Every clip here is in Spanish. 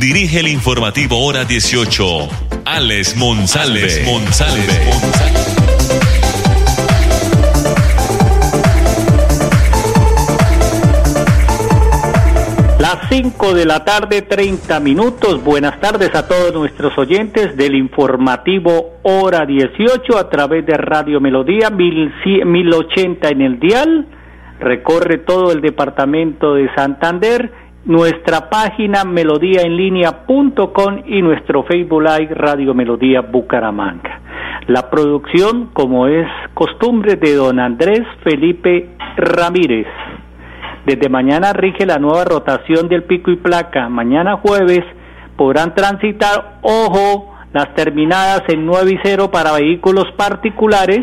dirige el informativo Hora 18, Alex Monsalve. Alex Monsalve. Las 5 de la tarde, 30 minutos. Buenas tardes a todos nuestros oyentes del informativo Hora 18 a través de Radio Melodía 1080 en el dial. Recorre todo el departamento de Santander. Nuestra página melodíaenlínea.com y nuestro Facebook Live Radio Melodía Bucaramanga. La producción, como es costumbre, de don Andrés Felipe Ramírez. Desde mañana rige la nueva rotación del pico y placa. Mañana jueves podrán transitar, ojo, las terminadas en 9 y 0 para vehículos particulares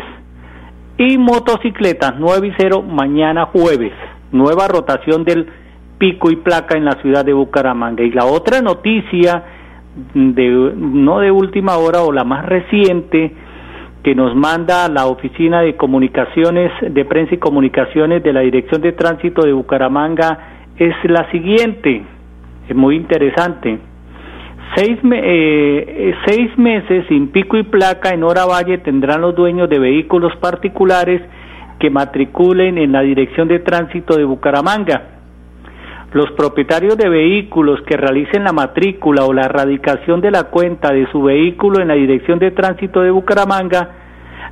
y motocicletas 9 y 0 mañana jueves. Nueva rotación del pico y placa en la ciudad de Bucaramanga. Y la otra noticia, de, no de última hora o la más reciente, que nos manda la Oficina de Comunicaciones, de Prensa y Comunicaciones de la Dirección de Tránsito de Bucaramanga es la siguiente, es muy interesante. Seis, eh, seis meses sin pico y placa en Hora Valle tendrán los dueños de vehículos particulares que matriculen en la Dirección de Tránsito de Bucaramanga. Los propietarios de vehículos que realicen la matrícula o la erradicación de la cuenta de su vehículo en la Dirección de Tránsito de Bucaramanga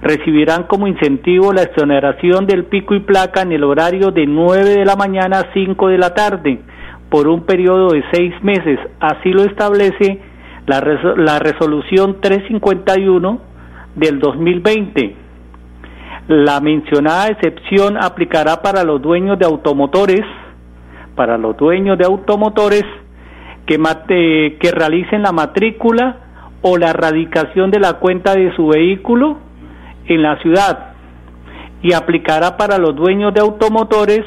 recibirán como incentivo la exoneración del pico y placa en el horario de 9 de la mañana a 5 de la tarde por un periodo de seis meses. Así lo establece la, la resolución 351 del 2020. La mencionada excepción aplicará para los dueños de automotores, para los dueños de automotores que, mate, que realicen la matrícula o la erradicación de la cuenta de su vehículo en la ciudad y aplicará para los dueños de automotores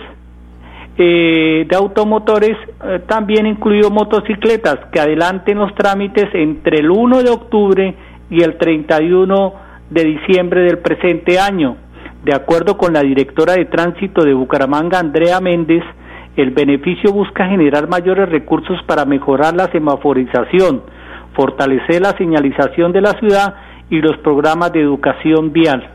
eh, de automotores eh, también incluido motocicletas que adelanten los trámites entre el 1 de octubre y el 31 de diciembre del presente año. De acuerdo con la directora de tránsito de Bucaramanga, Andrea Méndez, el beneficio busca generar mayores recursos para mejorar la semaforización, fortalecer la señalización de la ciudad y los programas de educación vial.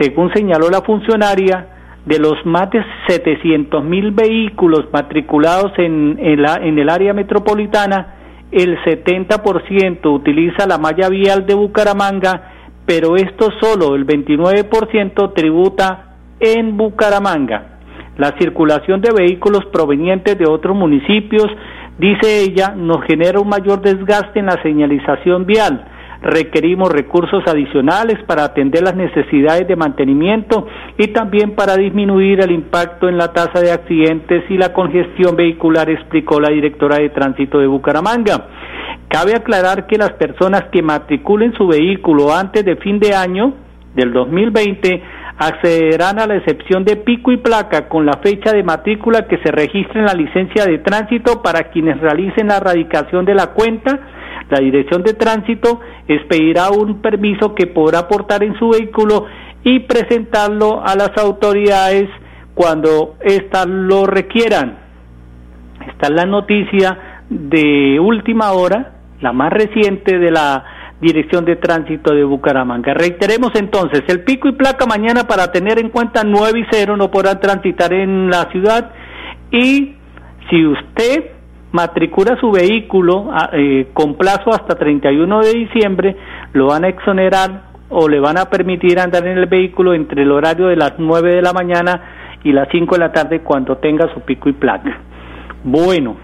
Según señaló la funcionaria, de los más de 700 mil vehículos matriculados en, en el área metropolitana, el 70% utiliza la malla vial de Bucaramanga, pero esto solo el 29% tributa en Bucaramanga. La circulación de vehículos provenientes de otros municipios, dice ella, nos genera un mayor desgaste en la señalización vial requerimos recursos adicionales para atender las necesidades de mantenimiento y también para disminuir el impacto en la tasa de accidentes y la congestión vehicular, explicó la directora de tránsito de Bucaramanga. Cabe aclarar que las personas que matriculen su vehículo antes de fin de año del 2020 accederán a la excepción de pico y placa con la fecha de matrícula que se registre en la licencia de tránsito para quienes realicen la erradicación de la cuenta la Dirección de Tránsito expedirá un permiso que podrá aportar en su vehículo y presentarlo a las autoridades cuando éstas lo requieran. Esta es la noticia de última hora, la más reciente de la Dirección de Tránsito de Bucaramanga. Reiteremos entonces, el pico y placa mañana para tener en cuenta 9 y 0 no podrán transitar en la ciudad y si usted matricula su vehículo ah, eh, con plazo hasta 31 de diciembre, lo van a exonerar o le van a permitir andar en el vehículo entre el horario de las 9 de la mañana y las 5 de la tarde cuando tenga su pico y placa. Bueno,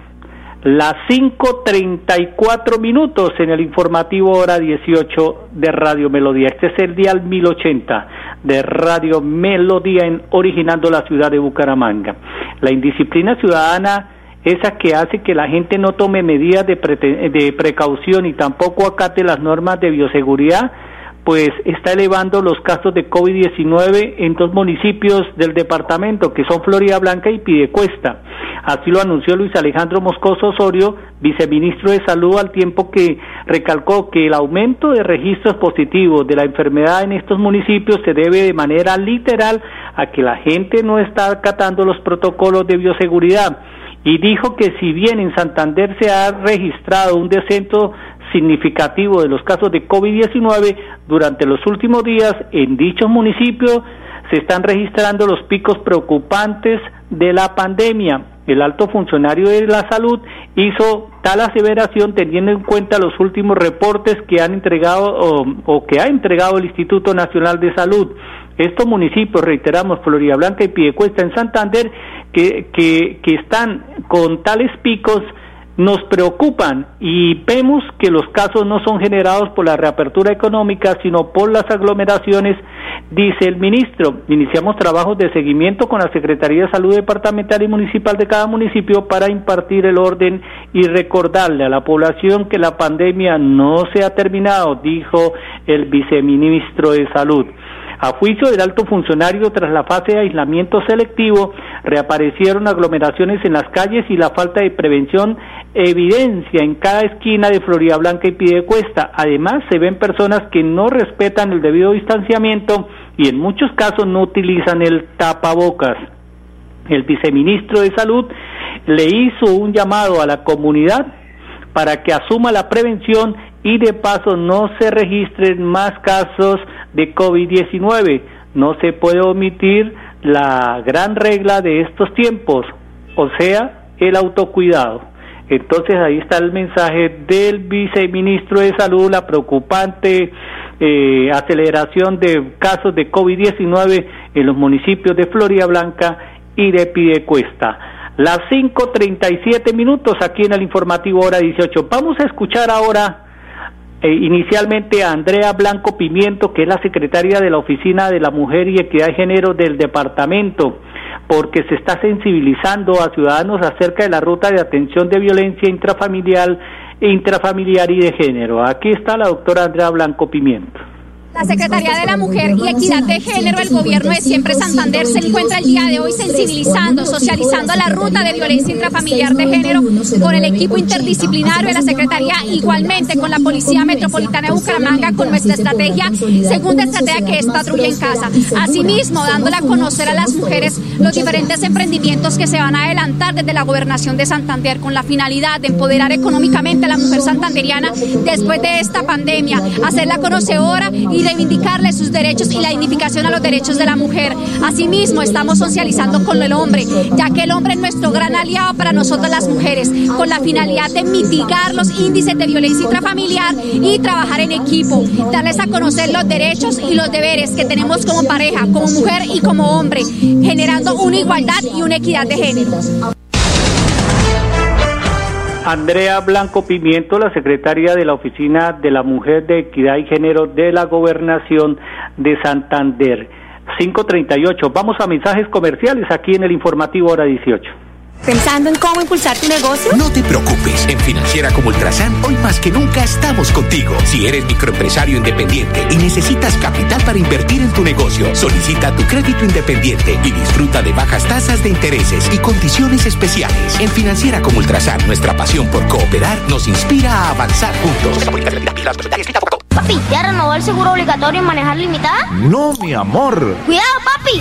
las 5.34 minutos en el informativo hora 18 de Radio Melodía. Este es el dial 1080 de Radio Melodía en originando la ciudad de Bucaramanga. La indisciplina ciudadana esa que hace que la gente no tome medidas de, de precaución y tampoco acate las normas de bioseguridad, pues está elevando los casos de COVID-19 en dos municipios del departamento, que son Florida Blanca y Pidecuesta. Así lo anunció Luis Alejandro Moscoso Osorio, viceministro de Salud, al tiempo que recalcó que el aumento de registros positivos de la enfermedad en estos municipios se debe de manera literal a que la gente no está acatando los protocolos de bioseguridad y dijo que si bien en Santander se ha registrado un descenso significativo de los casos de COVID-19 durante los últimos días en dichos municipios se están registrando los picos preocupantes de la pandemia. El alto funcionario de la salud hizo tal aseveración teniendo en cuenta los últimos reportes que han entregado o, que ha entregado el Instituto Nacional de Salud. Estos municipios, reiteramos, Florida Blanca y Piedecuesta en Santander, que, que, que están con tales picos, nos preocupan y vemos que los casos no son generados por la reapertura económica, sino por las aglomeraciones, dice el ministro. Iniciamos trabajos de seguimiento con la Secretaría de Salud Departamental y Municipal de cada municipio para impartir el orden y recordarle a la población que la pandemia no se ha terminado, dijo el viceministro de Salud. A juicio del alto funcionario, tras la fase de aislamiento selectivo, reaparecieron aglomeraciones en las calles y la falta de prevención evidencia en cada esquina de Florida Blanca y Piedecuesta. Además, se ven personas que no respetan el debido distanciamiento y en muchos casos no utilizan el tapabocas. El viceministro de Salud le hizo un llamado a la comunidad para que asuma la prevención y de paso no se registren más casos de COVID-19. No se puede omitir la gran regla de estos tiempos, o sea, el autocuidado. Entonces ahí está el mensaje del viceministro de Salud, la preocupante eh, aceleración de casos de COVID-19 en los municipios de Florida Blanca y de Pidecuesta. Las 5.37 minutos aquí en el informativo hora 18. Vamos a escuchar ahora eh, inicialmente a Andrea Blanco Pimiento, que es la secretaria de la Oficina de la Mujer y Equidad de Género del departamento, porque se está sensibilizando a ciudadanos acerca de la ruta de atención de violencia intrafamiliar, intrafamiliar y de género. Aquí está la doctora Andrea Blanco Pimiento. La Secretaría de la Mujer y Equidad de Género del Gobierno de Siempre Santander se encuentra el día de hoy sensibilizando, socializando la ruta de violencia intrafamiliar de género con el equipo interdisciplinario de la Secretaría, igualmente con la Policía Metropolitana de Bucaramanga, con nuestra estrategia, segunda estrategia que es patrulla en casa. Asimismo, dándole a conocer a las mujeres los diferentes emprendimientos que se van a adelantar desde la Gobernación de Santander con la finalidad de empoderar económicamente a la mujer santanderiana después de esta pandemia, hacerla conocedora y reivindicarle sus derechos y la dignificación a los derechos de la mujer. Asimismo, estamos socializando con el hombre, ya que el hombre es nuestro gran aliado para nosotros las mujeres, con la finalidad de mitigar los índices de violencia intrafamiliar y trabajar en equipo, darles a conocer los derechos y los deberes que tenemos como pareja, como mujer y como hombre, generando una igualdad y una equidad de género. Andrea Blanco Pimiento, la secretaria de la Oficina de la Mujer de Equidad y Género de la Gobernación de Santander. 538. Vamos a mensajes comerciales aquí en el informativo hora 18. ¿Pensando en cómo impulsar tu negocio? No te preocupes. En Financiera como Ultrasan, hoy más que nunca estamos contigo. Si eres microempresario independiente y necesitas capital para invertir en tu negocio, solicita tu crédito independiente y disfruta de bajas tasas de intereses y condiciones especiales. En Financiera como Ultrasan, nuestra pasión por cooperar nos inspira a avanzar juntos. Papi, ¿ya renovó el seguro obligatorio en manejar limitada? No, mi amor. Cuidado, papi.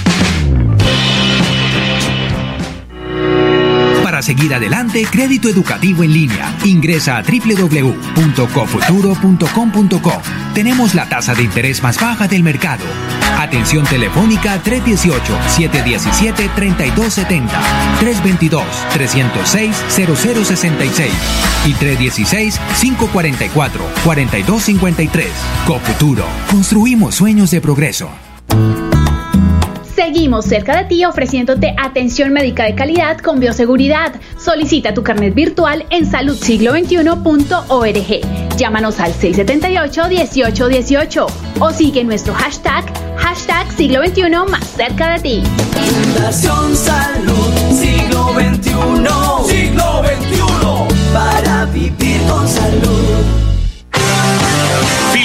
Seguir adelante, crédito educativo en línea. Ingresa a www.cofuturo.com.co. Tenemos la tasa de interés más baja del mercado. Atención telefónica 318-717-3270, 322-306-0066 y 316-544-4253. Cofuturo. Construimos sueños de progreso. Seguimos cerca de ti ofreciéndote atención médica de calidad con bioseguridad. Solicita tu carnet virtual en saludsiglo21.org. Llámanos al 678-1818 o sigue nuestro hashtag, hashtag siglo XXI más cerca de ti. Fundación Salud Siglo XXI. Siglo XXI. Para vivir con salud.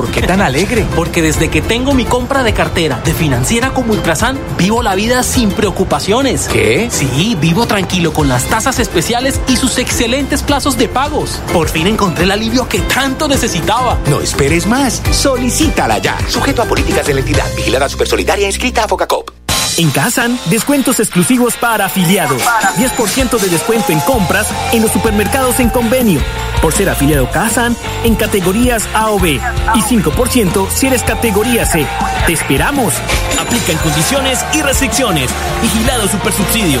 ¿Por qué tan alegre? Porque desde que tengo mi compra de cartera de financiera como Ultrasan, vivo la vida sin preocupaciones. ¿Qué? Sí, vivo tranquilo con las tasas especiales y sus excelentes plazos de pagos. Por fin encontré el alivio que tanto necesitaba. No esperes más. Solicítala ya. Sujeto a políticas de la entidad. Vigilada Supersolidaria inscrita a Focacop. En Kazan, descuentos exclusivos para afiliados. 10% de descuento en compras en los supermercados en convenio. Por ser afiliado Kazan en categorías A o B. Y 5% si eres categoría C. ¡Te esperamos! Aplican condiciones y restricciones. Vigilado Supersubsidio.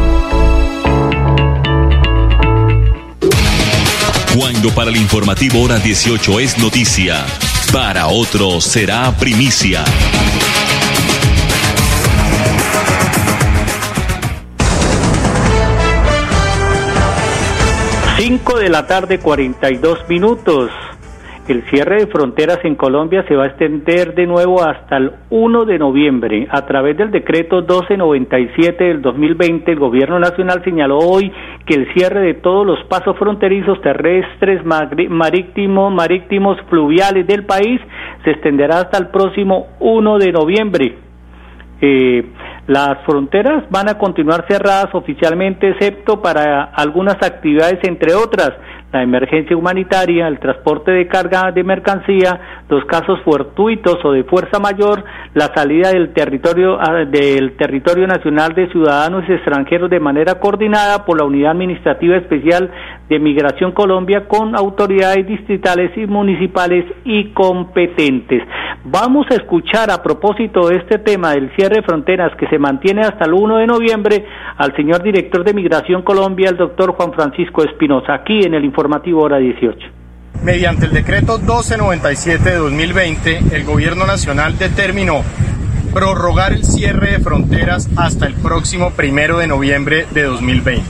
Para el informativo hora 18 es noticia, para otros será primicia. Cinco de la tarde, 42 minutos. El cierre de fronteras en Colombia se va a extender de nuevo hasta el 1 de noviembre. A través del decreto 1297 del 2020, el Gobierno Nacional señaló hoy que el cierre de todos los pasos fronterizos terrestres, marítimos, marítimos, fluviales del país se extenderá hasta el próximo 1 de noviembre. Eh, las fronteras van a continuar cerradas oficialmente, excepto para algunas actividades, entre otras, la emergencia humanitaria, el transporte de carga de mercancía, los casos fortuitos o de fuerza mayor, la salida del territorio ah, del territorio nacional de ciudadanos extranjeros de manera coordinada por la Unidad Administrativa Especial de Migración Colombia con autoridades distritales y municipales y competentes. Vamos a escuchar a propósito de este tema del cierre de fronteras que se mantiene hasta el 1 de noviembre al señor director de Migración Colombia, el doctor Juan Francisco Espinosa, aquí en el informativo hora 18. Mediante el decreto 1297 de 2020, el Gobierno Nacional determinó prorrogar el cierre de fronteras hasta el próximo primero de noviembre de 2020.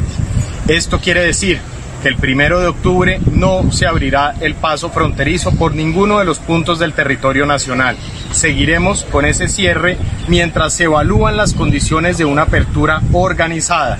Esto quiere decir que el primero de octubre no se abrirá el paso fronterizo por ninguno de los puntos del territorio nacional. Seguiremos con ese cierre mientras se evalúan las condiciones de una apertura organizada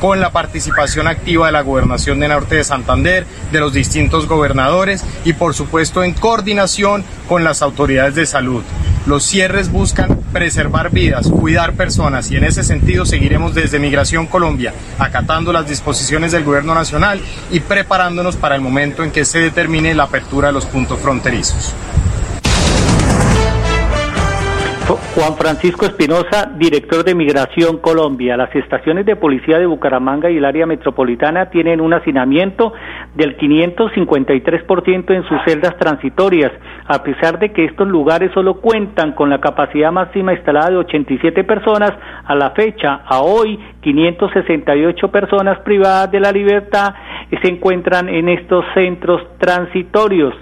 con la participación activa de la Gobernación de Norte de Santander, de los distintos gobernadores y por supuesto en coordinación con las autoridades de salud. Los cierres buscan preservar vidas, cuidar personas y en ese sentido seguiremos desde Migración Colombia acatando las disposiciones del Gobierno Nacional y preparándonos para el momento en que se determine la apertura de los puntos fronterizos. Juan Francisco Espinosa, director de Migración Colombia. Las estaciones de policía de Bucaramanga y el área metropolitana tienen un hacinamiento del 553% en sus celdas transitorias, a pesar de que estos lugares solo cuentan con la capacidad máxima instalada de 87 personas a la fecha. A hoy, 568 personas privadas de la libertad se encuentran en estos centros transitorios.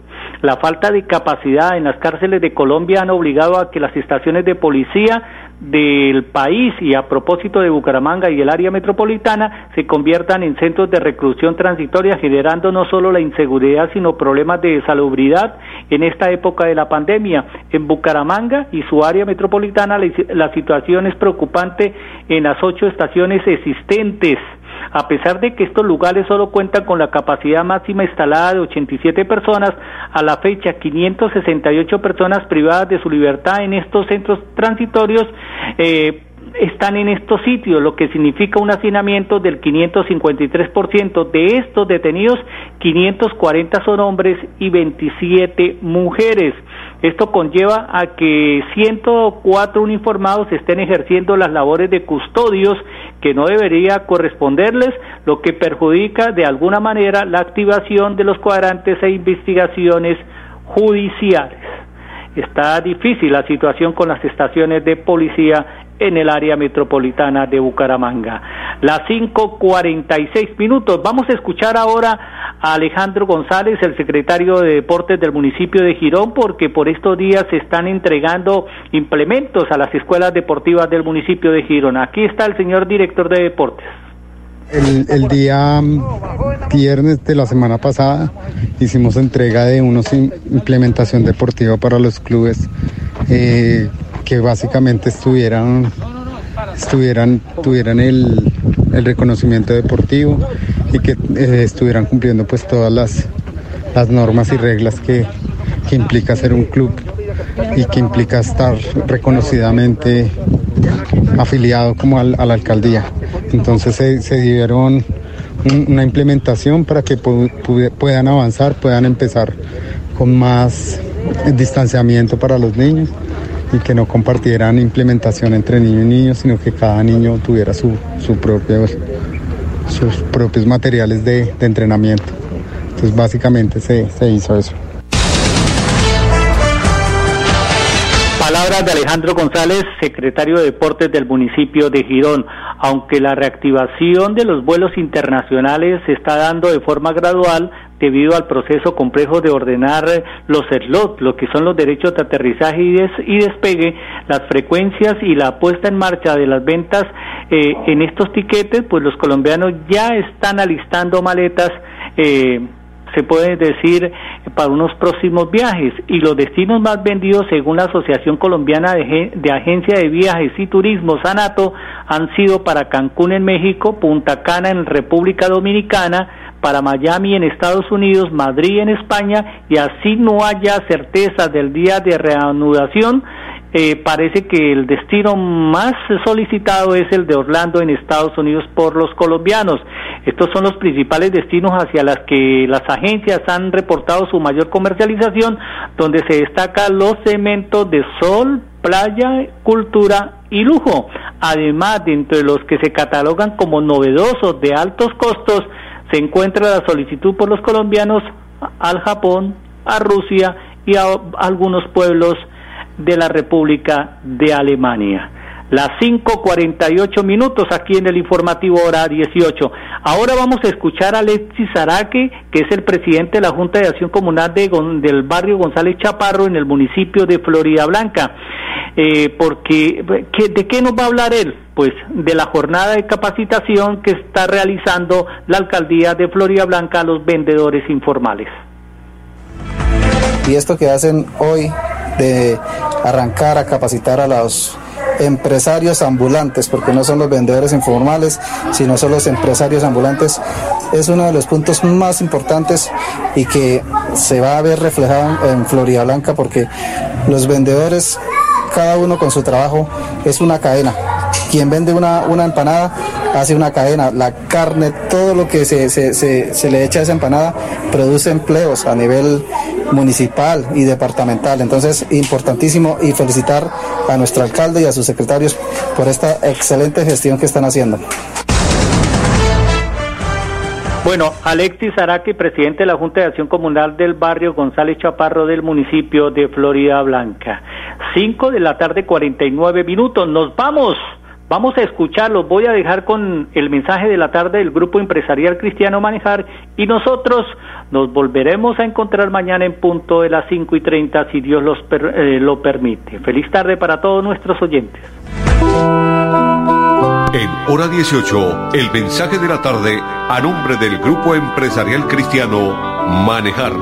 La falta de capacidad en las cárceles de Colombia han obligado a que las estaciones de policía del país y a propósito de Bucaramanga y el área metropolitana se conviertan en centros de reclusión transitoria generando no solo la inseguridad sino problemas de salubridad en esta época de la pandemia. En Bucaramanga y su área metropolitana la, situación es preocupante en las ocho estaciones existentes a pesar de que estos lugares solo cuentan con la capacidad máxima instalada de 87 personas, a la fecha 568 personas privadas de su libertad en estos centros transitorios eh, están en estos sitios, lo que significa un hacinamiento del 553%. De estos detenidos, 540 son hombres y 27 mujeres. Esto conlleva a que 104 uniformados estén ejerciendo las labores de custodios que no debería corresponderles, lo que perjudica de alguna manera la activación de los cuadrantes e investigaciones judiciales. Está difícil la situación con las estaciones de policía en el área metropolitana de Bucaramanga. Las 5.46 minutos. Vamos a escuchar ahora a Alejandro González, el secretario de Deportes del municipio de Girón, porque por estos días se están entregando implementos a las escuelas deportivas del municipio de Girón. Aquí está el señor director de Deportes. El, día viernes de la semana pasada hicimos entrega de unos implementación deportiva para los clubes eh, que básicamente estuvieran, estuvieran tuvieran el, reconocimiento deportivo y que eh, estuvieran cumpliendo pues todas las, normas y reglas que, implica ser un club y que implica estar reconocidamente afiliado como a la alcaldía. Entonces se, dieron una implementación para que puedan avanzar, puedan empezar con más distanciamiento para los niños y que no compartieran implementación entre niños y niños, sino que cada niño tuviera su, su propio, sus propios materiales de, entrenamiento. Entonces básicamente se, se hizo eso. Palabras de Alejandro González, secretario de Deportes del municipio de Girón. Aunque la reactivación de los vuelos internacionales se está dando de forma gradual, debido al proceso complejo de ordenar los slots, lo que son los derechos de aterrizaje y, despegue, las frecuencias y la puesta en marcha de las ventas eh, en estos tiquetes, pues los colombianos ya están alistando maletas. Eh, se puede decir para unos próximos viajes. Y los destinos más vendidos según la Asociación Colombiana de, de Agencia de Viajes y Turismo Sanato han sido para Cancún en México, Punta Cana en República Dominicana, para Miami en Estados Unidos, Madrid en España y así no haya certeza del día de reanudación, eh, parece que el destino más solicitado es el de Orlando en Estados Unidos por los colombianos. Estos son los principales destinos hacia los que las agencias han reportado su mayor comercialización, donde se destacan los cementos de sol, playa, cultura y lujo. Además, dentro de los que se catalogan como novedosos de altos costos, se encuentra la solicitud por los colombianos al Japón, a Rusia y a algunos pueblos de la República de Alemania. Las 5.48 minutos aquí en el informativo hora 18. Ahora vamos a escuchar a Alexis Araque, que es el presidente de la Junta de Acción Comunal de, del barrio González Chaparro en el municipio de Florida Blanca. Eh, porque, ¿de qué nos va a hablar él? Pues de la jornada de capacitación que está realizando la alcaldía de Florida Blanca a los vendedores informales. Y esto que hacen hoy de arrancar a capacitar a los empresarios ambulantes, porque no son los vendedores informales, sino son los empresarios ambulantes, es uno de los puntos más importantes y que se va a ver reflejado en Florida Blanca, porque los vendedores, cada uno con su trabajo, es una cadena. Quien vende una, una empanada hace una cadena. La carne, todo lo que se, se, se, se, le echa a esa empanada produce empleos a nivel municipal y departamental. Entonces, importantísimo y felicitar a nuestro alcalde y a sus secretarios por esta excelente gestión que están haciendo. Bueno, Alexis Araque, presidente de la Junta de Acción Comunal del barrio González Chaparro del municipio de Florida Blanca. Cinco de la tarde, 49 minutos. Nos vamos. Vamos a escucharlos. Voy a dejar con el mensaje de la tarde del Grupo Empresarial Cristiano Manejar y nosotros nos volveremos a encontrar mañana en punto de las cinco y treinta, si Dios los eh, lo permite. Feliz tarde para todos nuestros oyentes. En hora 18, el mensaje de la tarde a nombre del Grupo Empresarial Cristiano Manejar.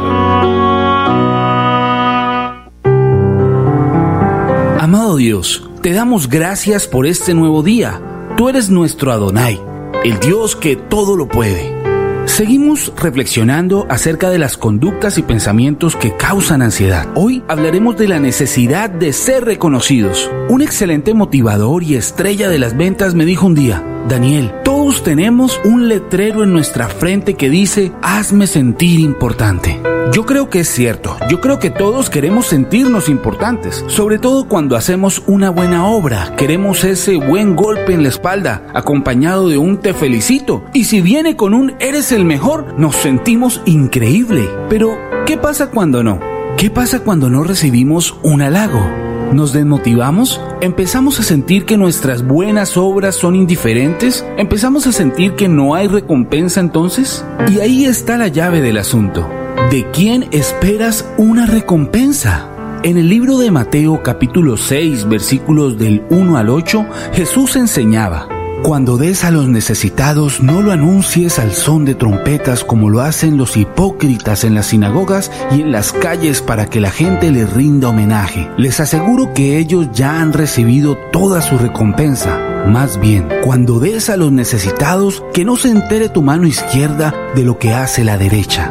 Amado Dios, te damos gracias por este nuevo día. Tú eres nuestro Adonai, el Dios que todo lo puede. Seguimos reflexionando acerca de las conductas y pensamientos que causan ansiedad. Hoy hablaremos de la necesidad de ser reconocidos. Un excelente motivador y estrella de las ventas me dijo un día, Daniel, todos tenemos un letrero en nuestra frente que dice, hazme sentir importante. Yo creo que es cierto, yo creo que todos queremos sentirnos importantes, sobre todo cuando hacemos una buena obra, queremos ese buen golpe en la espalda, acompañado de un te felicito, y si viene con un eres el mejor, nos sentimos increíble. Pero, ¿qué pasa cuando no? ¿Qué pasa cuando no recibimos un halago? ¿Nos desmotivamos? ¿Empezamos a sentir que nuestras buenas obras son indiferentes? ¿Empezamos a sentir que no hay recompensa entonces? Y ahí está la llave del asunto. ¿De quién esperas una recompensa? En el libro de Mateo capítulo 6 versículos del 1 al 8, Jesús enseñaba, cuando des a los necesitados, no lo anuncies al son de trompetas como lo hacen los hipócritas en las sinagogas y en las calles para que la gente les rinda homenaje. Les aseguro que ellos ya han recibido toda su recompensa. Más bien, cuando des a los necesitados, que no se entere tu mano izquierda de lo que hace la derecha.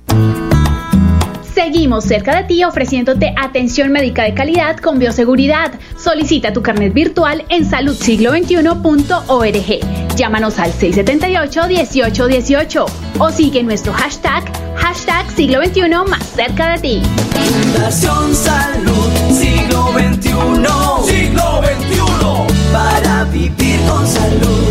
Seguimos cerca de ti ofreciéndote atención médica de calidad con bioseguridad. Solicita tu carnet virtual en saludsiglo21.org. Llámanos al 678-1818 o sigue nuestro hashtag, hashtag siglo XXI más cerca de ti. Fundación Salud Siglo XXI. Siglo XXI. Para vivir con salud.